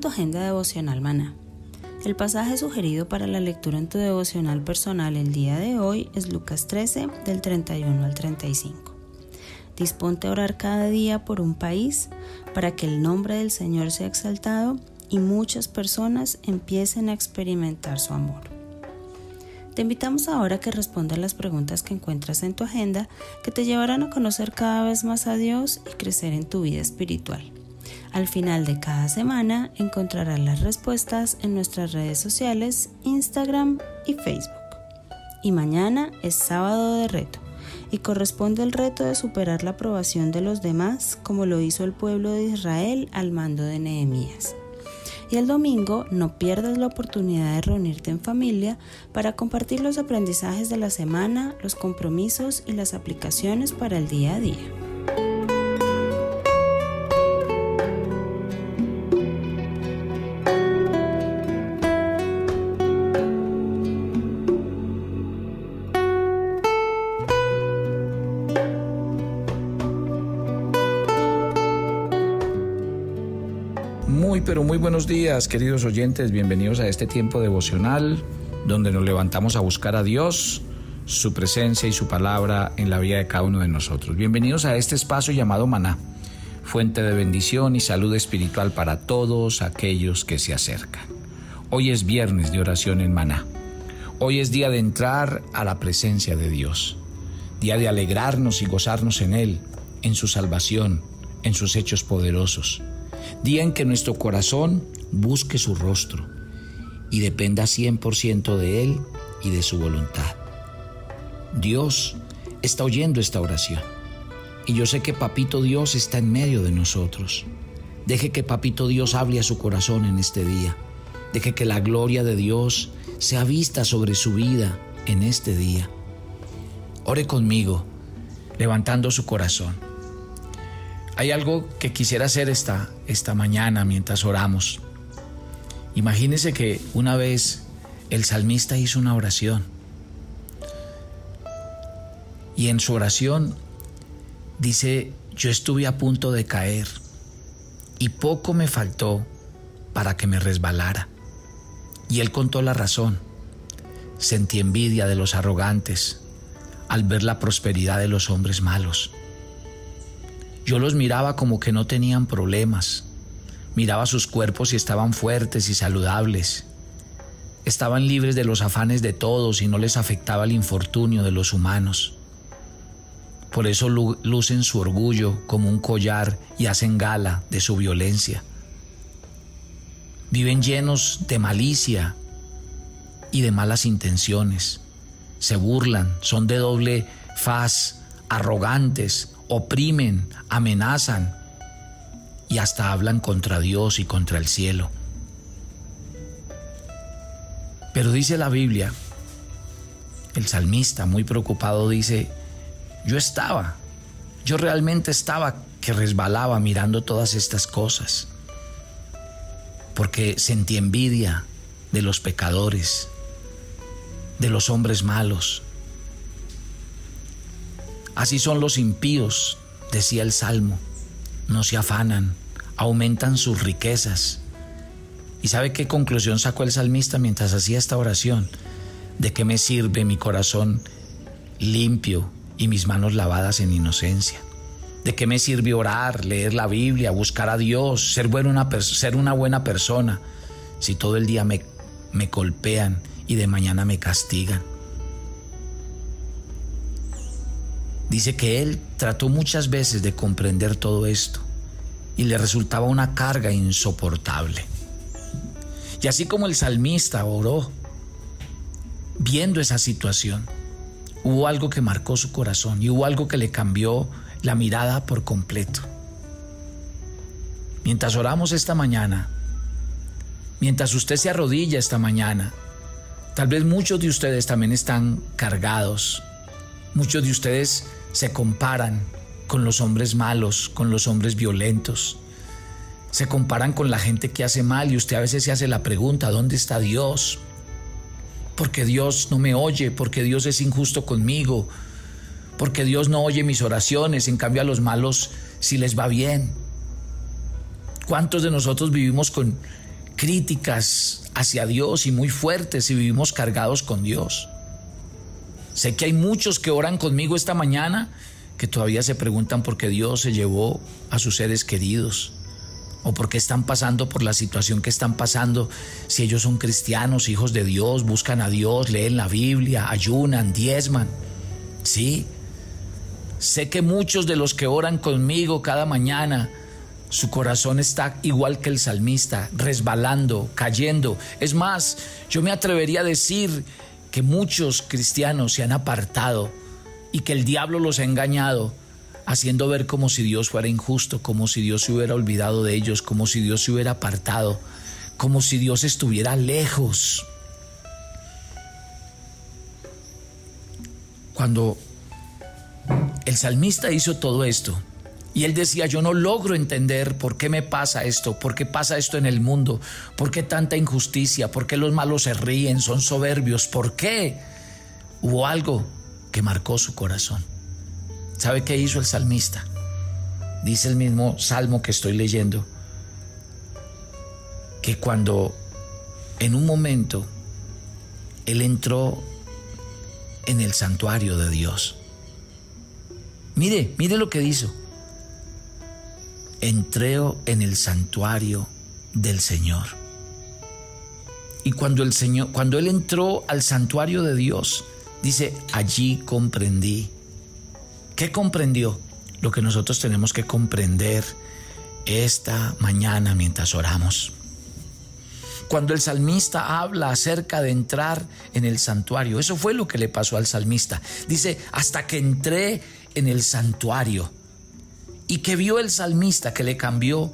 Tu agenda devocional maná. El pasaje sugerido para la lectura en tu devocional personal el día de hoy es Lucas 13 del 31 al 35. Disponte a orar cada día por un país para que el nombre del Señor sea exaltado y muchas personas empiecen a experimentar su amor. Te invitamos ahora a que respondas las preguntas que encuentras en tu agenda que te llevarán a conocer cada vez más a Dios y crecer en tu vida espiritual. Al final de cada semana encontrarás las respuestas en nuestras redes sociales, Instagram y Facebook. Y mañana es sábado de reto y corresponde el reto de superar la aprobación de los demás como lo hizo el pueblo de Israel al mando de Nehemías. Y el domingo no pierdas la oportunidad de reunirte en familia para compartir los aprendizajes de la semana, los compromisos y las aplicaciones para el día a día. Buenos días queridos oyentes, bienvenidos a este tiempo devocional donde nos levantamos a buscar a Dios, su presencia y su palabra en la vida de cada uno de nosotros. Bienvenidos a este espacio llamado Maná, fuente de bendición y salud espiritual para todos aquellos que se acercan. Hoy es viernes de oración en Maná. Hoy es día de entrar a la presencia de Dios, día de alegrarnos y gozarnos en Él, en su salvación, en sus hechos poderosos día en que nuestro corazón busque su rostro y dependa 100% de Él y de su voluntad. Dios está oyendo esta oración y yo sé que Papito Dios está en medio de nosotros. Deje que Papito Dios hable a su corazón en este día. Deje que la gloria de Dios sea vista sobre su vida en este día. Ore conmigo, levantando su corazón. Hay algo que quisiera hacer esta, esta mañana mientras oramos. Imagínese que una vez el salmista hizo una oración. Y en su oración dice, yo estuve a punto de caer y poco me faltó para que me resbalara. Y él contó la razón. Sentí envidia de los arrogantes al ver la prosperidad de los hombres malos. Yo los miraba como que no tenían problemas. Miraba sus cuerpos y estaban fuertes y saludables. Estaban libres de los afanes de todos y no les afectaba el infortunio de los humanos. Por eso lucen su orgullo como un collar y hacen gala de su violencia. Viven llenos de malicia y de malas intenciones. Se burlan, son de doble faz, arrogantes, oprimen, amenazan y hasta hablan contra Dios y contra el cielo. Pero dice la Biblia, el salmista muy preocupado dice, yo estaba, yo realmente estaba que resbalaba mirando todas estas cosas, porque sentí envidia de los pecadores, de los hombres malos, Así son los impíos, decía el Salmo. No se afanan, aumentan sus riquezas. ¿Y sabe qué conclusión sacó el salmista mientras hacía esta oración? ¿De qué me sirve mi corazón limpio y mis manos lavadas en inocencia? ¿De qué me sirve orar, leer la Biblia, buscar a Dios, ser, una, ser una buena persona si todo el día me, me golpean y de mañana me castigan? Dice que él trató muchas veces de comprender todo esto y le resultaba una carga insoportable. Y así como el salmista oró, viendo esa situación, hubo algo que marcó su corazón y hubo algo que le cambió la mirada por completo. Mientras oramos esta mañana, mientras usted se arrodilla esta mañana, tal vez muchos de ustedes también están cargados, muchos de ustedes se comparan con los hombres malos, con los hombres violentos. Se comparan con la gente que hace mal y usted a veces se hace la pregunta, ¿dónde está Dios? Porque Dios no me oye, porque Dios es injusto conmigo, porque Dios no oye mis oraciones, en cambio a los malos sí les va bien. ¿Cuántos de nosotros vivimos con críticas hacia Dios y muy fuertes y vivimos cargados con Dios? Sé que hay muchos que oran conmigo esta mañana que todavía se preguntan por qué Dios se llevó a sus seres queridos o por qué están pasando por la situación que están pasando, si ellos son cristianos, hijos de Dios, buscan a Dios, leen la Biblia, ayunan, diezman. Sí, sé que muchos de los que oran conmigo cada mañana, su corazón está igual que el salmista, resbalando, cayendo. Es más, yo me atrevería a decir que muchos cristianos se han apartado y que el diablo los ha engañado, haciendo ver como si Dios fuera injusto, como si Dios se hubiera olvidado de ellos, como si Dios se hubiera apartado, como si Dios estuviera lejos. Cuando el salmista hizo todo esto, y él decía, yo no logro entender por qué me pasa esto, por qué pasa esto en el mundo, por qué tanta injusticia, por qué los malos se ríen, son soberbios, por qué. Hubo algo que marcó su corazón. ¿Sabe qué hizo el salmista? Dice el mismo salmo que estoy leyendo, que cuando en un momento él entró en el santuario de Dios. Mire, mire lo que hizo. Entró en el santuario del Señor. Y cuando el Señor, cuando él entró al santuario de Dios, Dice, allí comprendí. ¿Qué comprendió? Lo que nosotros tenemos que comprender esta mañana mientras oramos. Cuando el salmista habla acerca de entrar en el santuario, eso fue lo que le pasó al salmista. Dice, hasta que entré en el santuario. Y que vio el salmista que le cambió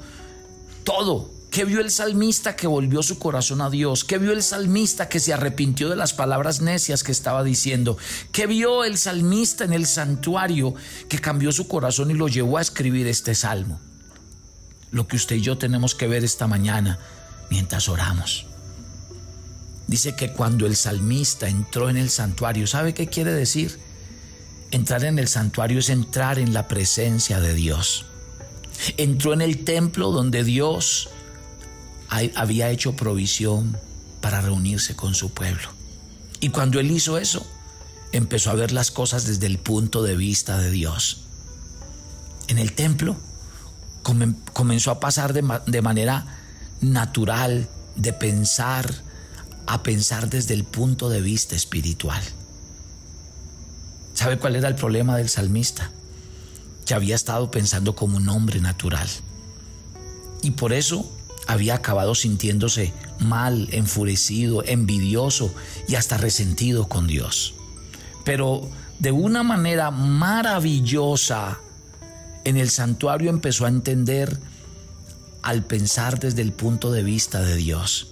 todo, ¿Qué vio el salmista que volvió su corazón a Dios? ¿Qué vio el salmista que se arrepintió de las palabras necias que estaba diciendo? ¿Qué vio el salmista en el santuario que cambió su corazón y lo llevó a escribir este salmo? Lo que usted y yo tenemos que ver esta mañana mientras oramos. Dice que cuando el salmista entró en el santuario, ¿sabe qué quiere decir? Entrar en el santuario es entrar en la presencia de Dios. Entró en el templo donde Dios había hecho provisión para reunirse con su pueblo. Y cuando él hizo eso, empezó a ver las cosas desde el punto de vista de Dios. En el templo comenzó a pasar de, manera natural de pensar a pensar desde el punto de vista espiritual. ¿Sabe cuál era el problema del salmista? Que había estado pensando como un hombre natural. Y por eso había acabado sintiéndose mal, enfurecido, envidioso y hasta resentido con Dios. Pero de una manera maravillosa, en el santuario empezó a entender al pensar desde el punto de vista de Dios.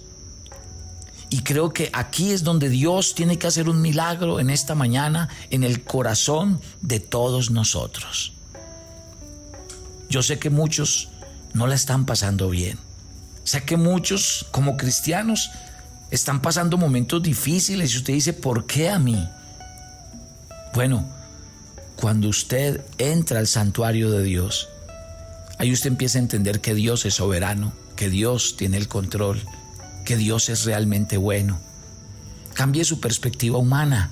Y creo que aquí es donde Dios tiene que hacer un milagro en esta mañana, en el corazón de todos nosotros. Yo sé que muchos no la están pasando bien Sé que muchos como cristianos están pasando momentos difíciles y usted dice, ¿por qué a mí? Bueno, cuando usted entra al santuario de Dios, ahí usted empieza a entender que Dios es soberano, que Dios tiene el control que Dios es realmente bueno. Cambie su perspectiva humana.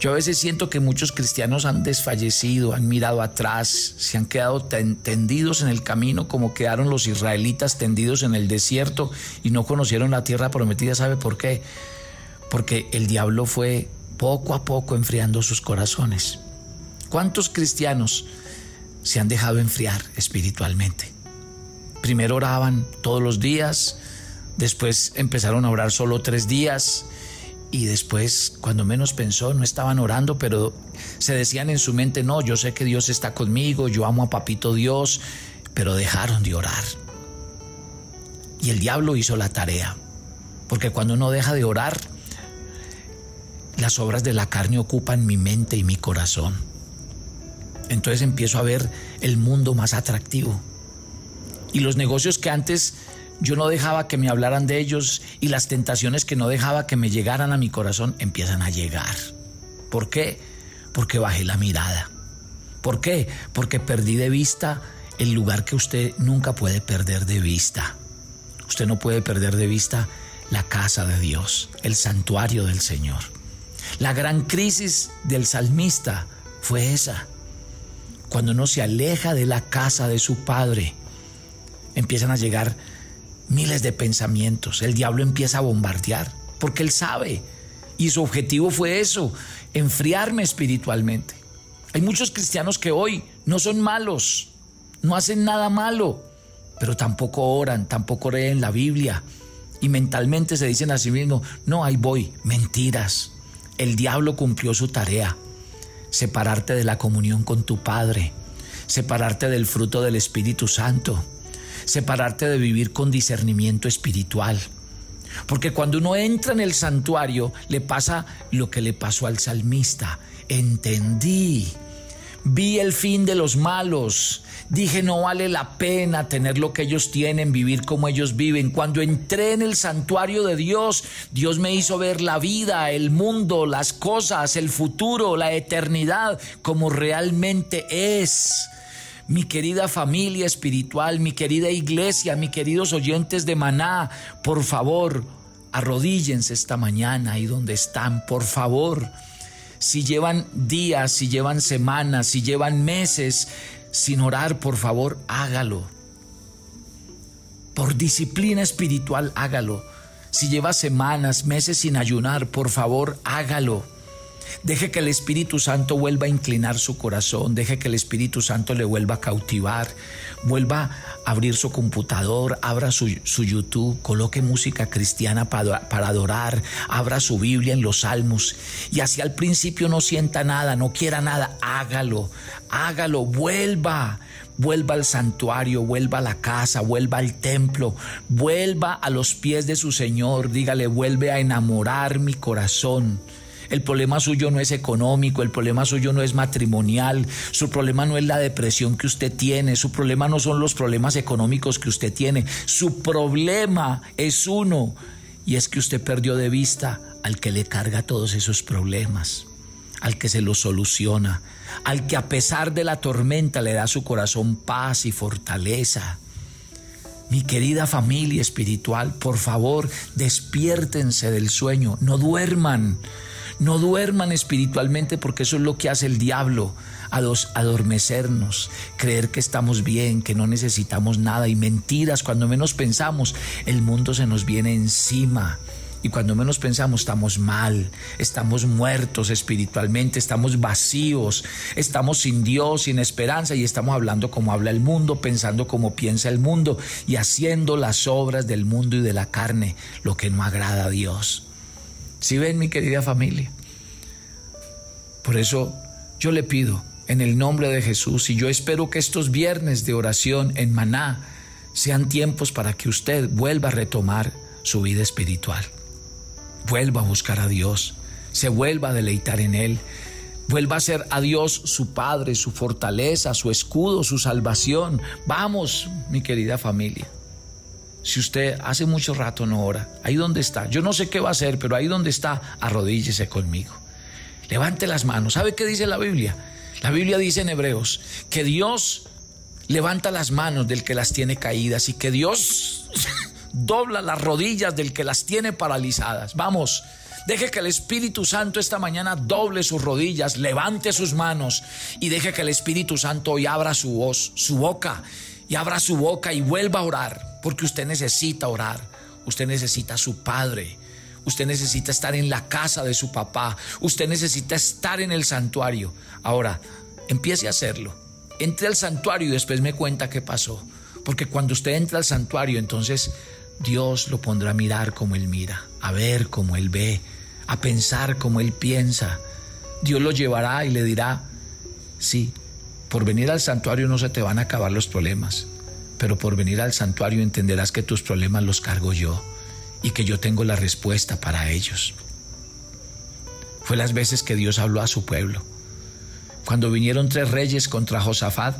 Yo a veces siento que muchos cristianos han desfallecido, han mirado atrás, se han quedado tendidos en el camino como quedaron los israelitas tendidos en el desierto y no conocieron la tierra prometida. ¿Sabe por qué? Porque el diablo fue poco a poco enfriando sus corazones. ¿Cuántos cristianos se han dejado enfriar espiritualmente? Primero oraban todos los días, después empezaron a orar solo tres días y después, cuando menos pensó, no estaban orando, pero se decían en su mente, no, yo sé que Dios está conmigo, yo amo a Papito Dios, pero dejaron de orar. Y el diablo hizo la tarea, porque cuando uno deja de orar, las obras de la carne ocupan mi mente y mi corazón. Entonces empiezo a ver el mundo más atractivo y los negocios que antes yo no dejaba que me hablaran de ellos y las tentaciones que no dejaba que me llegaran a mi corazón empiezan a llegar. ¿Por qué? Porque bajé la mirada. ¿Por qué? Porque perdí de vista el lugar que usted nunca puede perder de vista. Usted no puede perder de vista la casa de Dios, el santuario del Señor. La gran crisis del salmista fue esa. Cuando uno se aleja de la casa de su padre, empiezan a llegar miles de pensamientos. El diablo empieza a bombardear porque él sabe. Y su objetivo fue eso, enfriarme espiritualmente. Hay muchos cristianos que hoy no son malos, no hacen nada malo, pero tampoco oran, tampoco leen la Biblia. Y mentalmente se dicen a sí mismos, no, ahí voy, mentiras. El diablo cumplió su tarea, separarte de la comunión con tu Padre, separarte del fruto del Espíritu Santo separarte de vivir con discernimiento espiritual. Porque cuando uno entra en el santuario, le pasa lo que le pasó al salmista. Entendí, vi el fin de los malos, dije no vale la pena tener lo que ellos tienen, vivir como ellos viven. Cuando entré en el santuario de Dios, Dios me hizo ver la vida, el mundo, las cosas, el futuro, la eternidad como realmente es mi querida familia espiritual, mi querida iglesia, mis queridos oyentes de Maná, por favor, arrodíllense esta mañana ahí donde están, por favor. Si llevan días, si llevan semanas, si llevan meses sin orar, por favor, hágalo. Por disciplina espiritual, hágalo. Si lleva semanas, meses sin ayunar, por favor, hágalo. Deje que el Espíritu Santo vuelva a inclinar su corazón, deje que el Espíritu Santo le vuelva a cautivar, vuelva a abrir su computador, abra su, YouTube, coloque música cristiana para, adorar, abra su Biblia en los salmos y así al principio no sienta nada, no quiera nada, hágalo, hágalo, vuelva, vuelva al santuario, vuelva a la casa, vuelva al templo, vuelva a los pies de su Señor, dígale, vuelve a enamorar mi corazón. El problema suyo no es económico, el problema suyo no es matrimonial, su problema no es la depresión que usted tiene, su problema no son los problemas económicos que usted tiene, su problema es uno y es que usted perdió de vista al que le carga todos esos problemas, al que se los soluciona, al que a pesar de la tormenta le da a su corazón paz y fortaleza. Mi querida familia espiritual, por favor, despiértense del sueño, no duerman. No duerman espiritualmente porque eso es lo que hace el diablo, adormecernos, creer que estamos bien, que no necesitamos nada y mentiras. Cuando menos pensamos, el mundo se nos viene encima. Y cuando menos pensamos, estamos mal, estamos muertos espiritualmente, estamos vacíos, estamos sin Dios, sin esperanza y estamos hablando como habla el mundo, pensando como piensa el mundo y haciendo las obras del mundo y de la carne, lo que no agrada a Dios. Si ven, mi querida familia. Por eso yo le pido en el nombre de Jesús y yo espero que estos viernes de oración en Maná sean tiempos para que usted vuelva a retomar su vida espiritual. Vuelva a buscar a Dios, se vuelva a deleitar en Él, vuelva a ser a Dios su Padre, su fortaleza, su escudo, su salvación. Vamos, mi querida familia. Si usted hace mucho rato no ora, ahí donde está, yo no sé qué va a hacer, pero ahí donde está, arrodíllese conmigo. Levante las manos. ¿Sabe qué dice la Biblia? La Biblia dice en Hebreos que Dios levanta las manos del que las tiene caídas y que Dios dobla las rodillas del que las tiene paralizadas. Vamos. Deje que el Espíritu Santo esta mañana doble sus rodillas, levante sus manos y deje que el Espíritu Santo hoy abra su voz, su boca, y abra su boca y vuelva a orar, porque usted necesita orar, usted necesita a su Padre, usted necesita estar en la casa de su papá, usted necesita estar en el santuario. Ahora, empiece a hacerlo. Entre al santuario y después me cuenta qué pasó. Porque cuando usted entra al santuario, entonces Dios lo pondrá a mirar como Él mira, a ver como Él ve, a pensar como Él piensa. Dios lo llevará y le dirá, sí, por venir al santuario no se te van a acabar los problemas, pero por venir al santuario entenderás que tus problemas los cargo yo y que yo tengo la respuesta para ellos. Fue las veces que Dios habló a su pueblo. Cuando vinieron tres reyes contra Josafat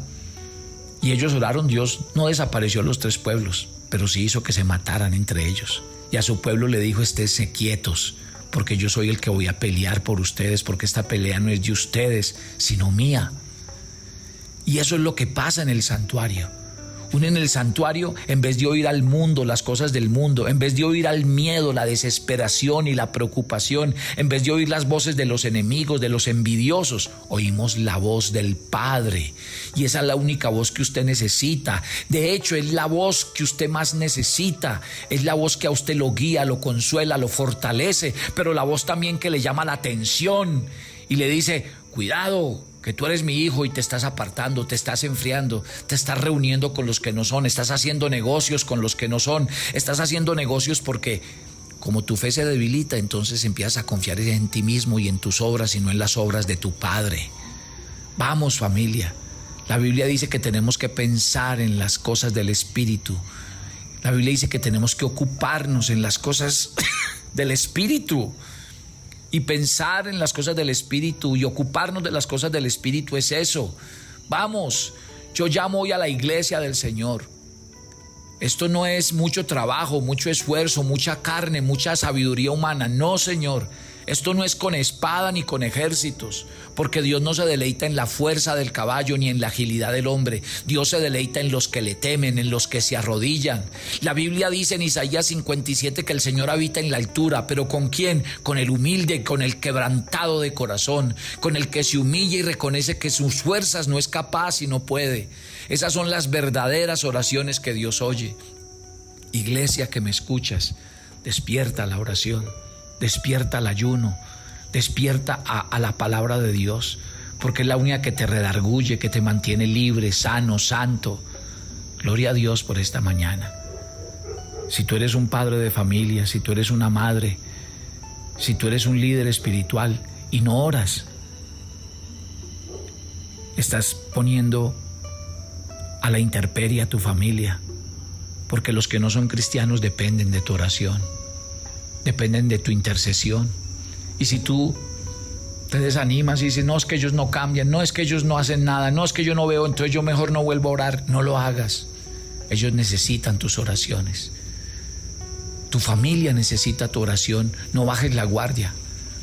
y ellos oraron, Dios no desapareció los tres pueblos, pero sí hizo que se mataran entre ellos. Y a su pueblo le dijo, esténse quietos, porque yo soy el que voy a pelear por ustedes, porque esta pelea no es de ustedes, sino mía. Y eso es lo que pasa en el santuario. Uno en el santuario, en vez de oír al mundo, las cosas del mundo, en vez de oír al miedo, la desesperación y la preocupación, en vez de oír las voces de los enemigos, de los envidiosos, oímos la voz del Padre. Y esa es la única voz que usted necesita. De hecho, es la voz que usted más necesita. Es la voz que a usted lo guía, lo consuela, lo fortalece, pero la voz también que le llama la atención y le dice, cuidado, que tú eres mi hijo y te estás apartando, te estás enfriando, te estás reuniendo con los que no son, estás haciendo negocios con los que no son, estás haciendo negocios porque como tu fe se debilita, entonces empiezas a confiar en ti mismo y en tus obras y no en las obras de tu Padre. Vamos familia, la Biblia dice que tenemos que pensar en las cosas del Espíritu. La Biblia dice que tenemos que ocuparnos en las cosas del Espíritu. Y pensar en las cosas del Espíritu y ocuparnos de las cosas del Espíritu es eso. Vamos, yo llamo hoy a la iglesia del Señor. Esto no es mucho trabajo, mucho esfuerzo, mucha carne, mucha sabiduría humana. No, Señor. Esto no es con espada ni con ejércitos, porque Dios no se deleita en la fuerza del caballo ni en la agilidad del hombre. Dios se deleita en los que le temen, en los que se arrodillan. La Biblia dice en Isaías 57 que el Señor habita en la altura, pero ¿con quién? Con el humilde, con el quebrantado de corazón, con el que se humilla y reconoce que sus fuerzas no es capaz y no puede. Esas son las verdaderas oraciones que Dios oye. Iglesia que me escuchas, despierta la oración despierta al ayuno, despierta a, la palabra de Dios, porque es la única que te redarguye, que te mantiene libre, sano, santo. Gloria a Dios por esta mañana. Si tú eres un padre de familia, si tú eres una madre, si tú eres un líder espiritual y no oras, estás poniendo a la intemperie a tu familia, porque los que no son cristianos dependen de tu oración dependen de tu intercesión. Y si tú te desanimas y dices, no es que ellos no cambian, no es que ellos no hacen nada, no es que yo no veo, entonces yo mejor no vuelvo a orar, no lo hagas. Ellos necesitan tus oraciones. Tu familia necesita tu oración, no bajes la guardia.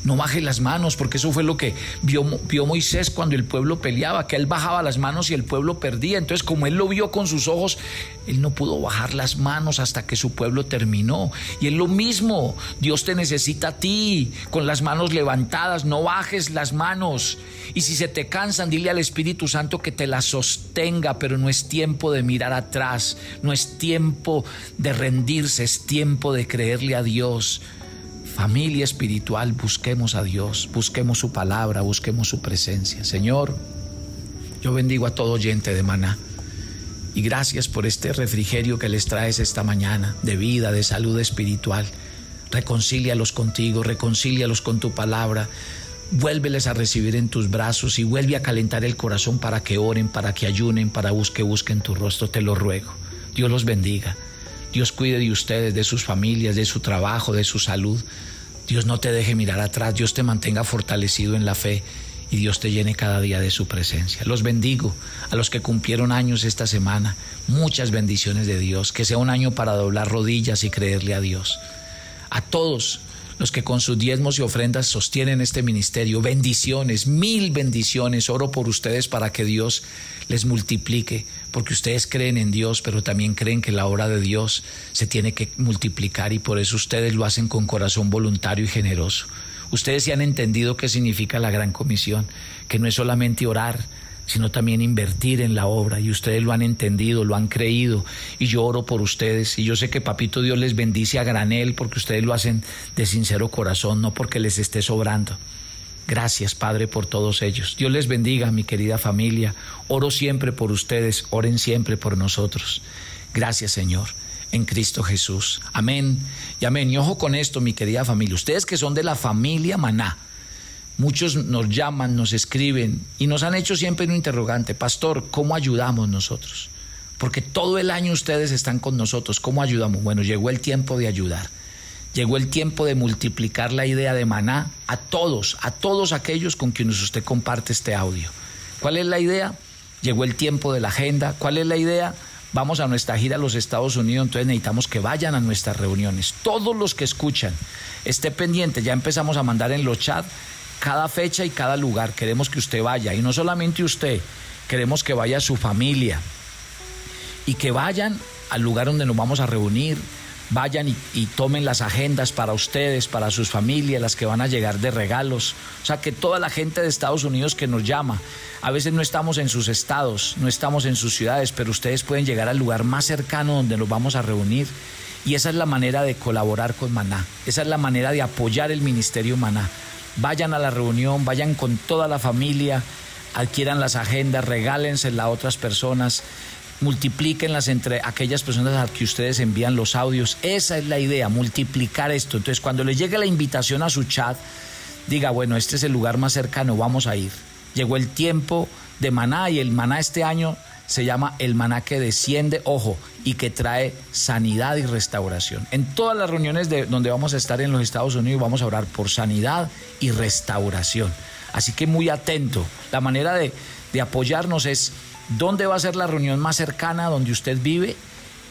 No baje las manos, porque eso fue lo que vio, vio, Moisés cuando el pueblo peleaba, que él bajaba las manos y el pueblo perdía. Entonces, como él lo vio con sus ojos, él no pudo bajar las manos hasta que su pueblo terminó. Y es lo mismo, Dios te necesita a ti, con las manos levantadas, no bajes las manos. Y si se te cansan, dile al Espíritu Santo que te las sostenga, pero no es tiempo de mirar atrás, no es tiempo de rendirse, es tiempo de creerle a Dios familia espiritual, busquemos a Dios, busquemos su palabra, busquemos su presencia. Señor, yo bendigo a todo oyente de maná. Y gracias por este refrigerio que les traes esta mañana, de vida, de salud espiritual. Reconcílialos contigo, reconcílialos con tu palabra. Vuélveles a recibir en tus brazos y vuelve a calentar el corazón para que oren, para que ayunen, para que busquen tu rostro. Te lo ruego. Dios los bendiga. Dios cuide de ustedes, de sus familias, de su trabajo, de su salud. Dios no te deje mirar atrás, Dios te mantenga fortalecido en la fe y Dios te llene cada día de su presencia. Los bendigo a los que cumplieron años esta semana. Muchas bendiciones de Dios. Que sea un año para doblar rodillas y creerle a Dios. A todos los que con sus diezmos y ofrendas sostienen este ministerio. Bendiciones, mil bendiciones. Oro por ustedes para que Dios les multiplique, porque ustedes creen en Dios, pero también creen que la obra de Dios se tiene que multiplicar y por eso ustedes lo hacen con corazón voluntario y generoso. Ustedes se han entendido qué significa la gran comisión, que no es solamente orar, sino también invertir en la obra. Y ustedes lo han entendido, lo han creído. Y yo oro por ustedes. Y yo sé que Papito Dios les bendice a granel porque ustedes lo hacen de sincero corazón, no porque les esté sobrando. Gracias, Padre, por todos ellos. Dios les bendiga, mi querida familia. Oro siempre por ustedes, oren siempre por nosotros. Gracias, Señor, en Cristo Jesús. Amén y amén. Y ojo con esto, mi querida familia. Ustedes que son de la familia Maná, Muchos nos llaman, nos escriben y nos han hecho siempre un interrogante, pastor, ¿cómo ayudamos nosotros? Porque todo el año ustedes están con nosotros, ¿cómo ayudamos? Bueno, llegó el tiempo de ayudar. Llegó el tiempo de multiplicar la idea de maná a todos, a todos aquellos con quienes usted comparte este audio. ¿Cuál es la idea? Llegó el tiempo de la agenda. ¿Cuál es la idea? Vamos a nuestra gira a los Estados Unidos, entonces necesitamos que vayan a nuestras reuniones. Todos los que escuchan, esté pendiente, ya empezamos a mandar en los chats cada fecha y cada lugar. Queremos que usted vaya. Y no solamente usted, queremos que vaya su familia. Y que vayan al lugar donde nos vamos a reunir. Vayan y, tomen las agendas para ustedes, para sus familias, las que van a llegar de regalos. O sea, que toda la gente de Estados Unidos que nos llama, a veces no estamos en sus estados, no estamos en sus ciudades, pero ustedes pueden llegar al lugar más cercano donde nos vamos a reunir. Y esa es la manera de colaborar con Maná. Esa es la manera de apoyar el Ministerio Maná vayan a la reunión, vayan con toda la familia, adquieran las agendas, regálensela a otras personas, multiplíquenlas entre aquellas personas a las que ustedes envían los audios. Esa es la idea, multiplicar esto. Entonces, cuando le llegue la invitación a su chat, diga, bueno, este es el lugar más cercano, vamos a ir. Llegó el tiempo de maná y el maná este año se llama el maná que desciende, ojo, y que trae sanidad y restauración. En todas las reuniones de donde vamos a estar en los Estados Unidos vamos a orar por sanidad y restauración. Así que muy atento. La manera de, de apoyarnos es dónde va a ser la reunión más cercana donde usted vive,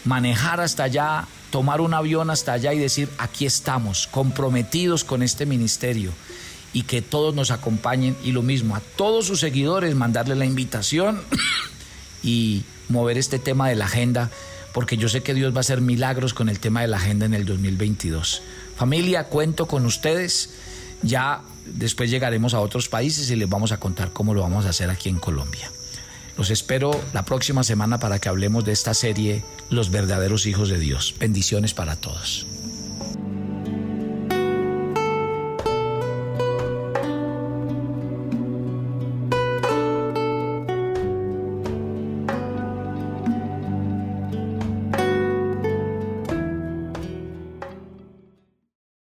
manejar hasta allá, tomar un avión hasta allá y decir, aquí estamos, comprometidos con este ministerio y que todos nos acompañen y lo mismo, a todos sus seguidores mandarle la invitación y mover este tema de la agenda, porque yo sé que Dios va a hacer milagros con el tema de la agenda en el 2022. Familia, cuento con ustedes. Ya después llegaremos a otros países y les vamos a contar cómo lo vamos a hacer aquí en Colombia. Los espero la próxima semana para que hablemos de esta serie Los verdaderos hijos de Dios. Bendiciones para todos.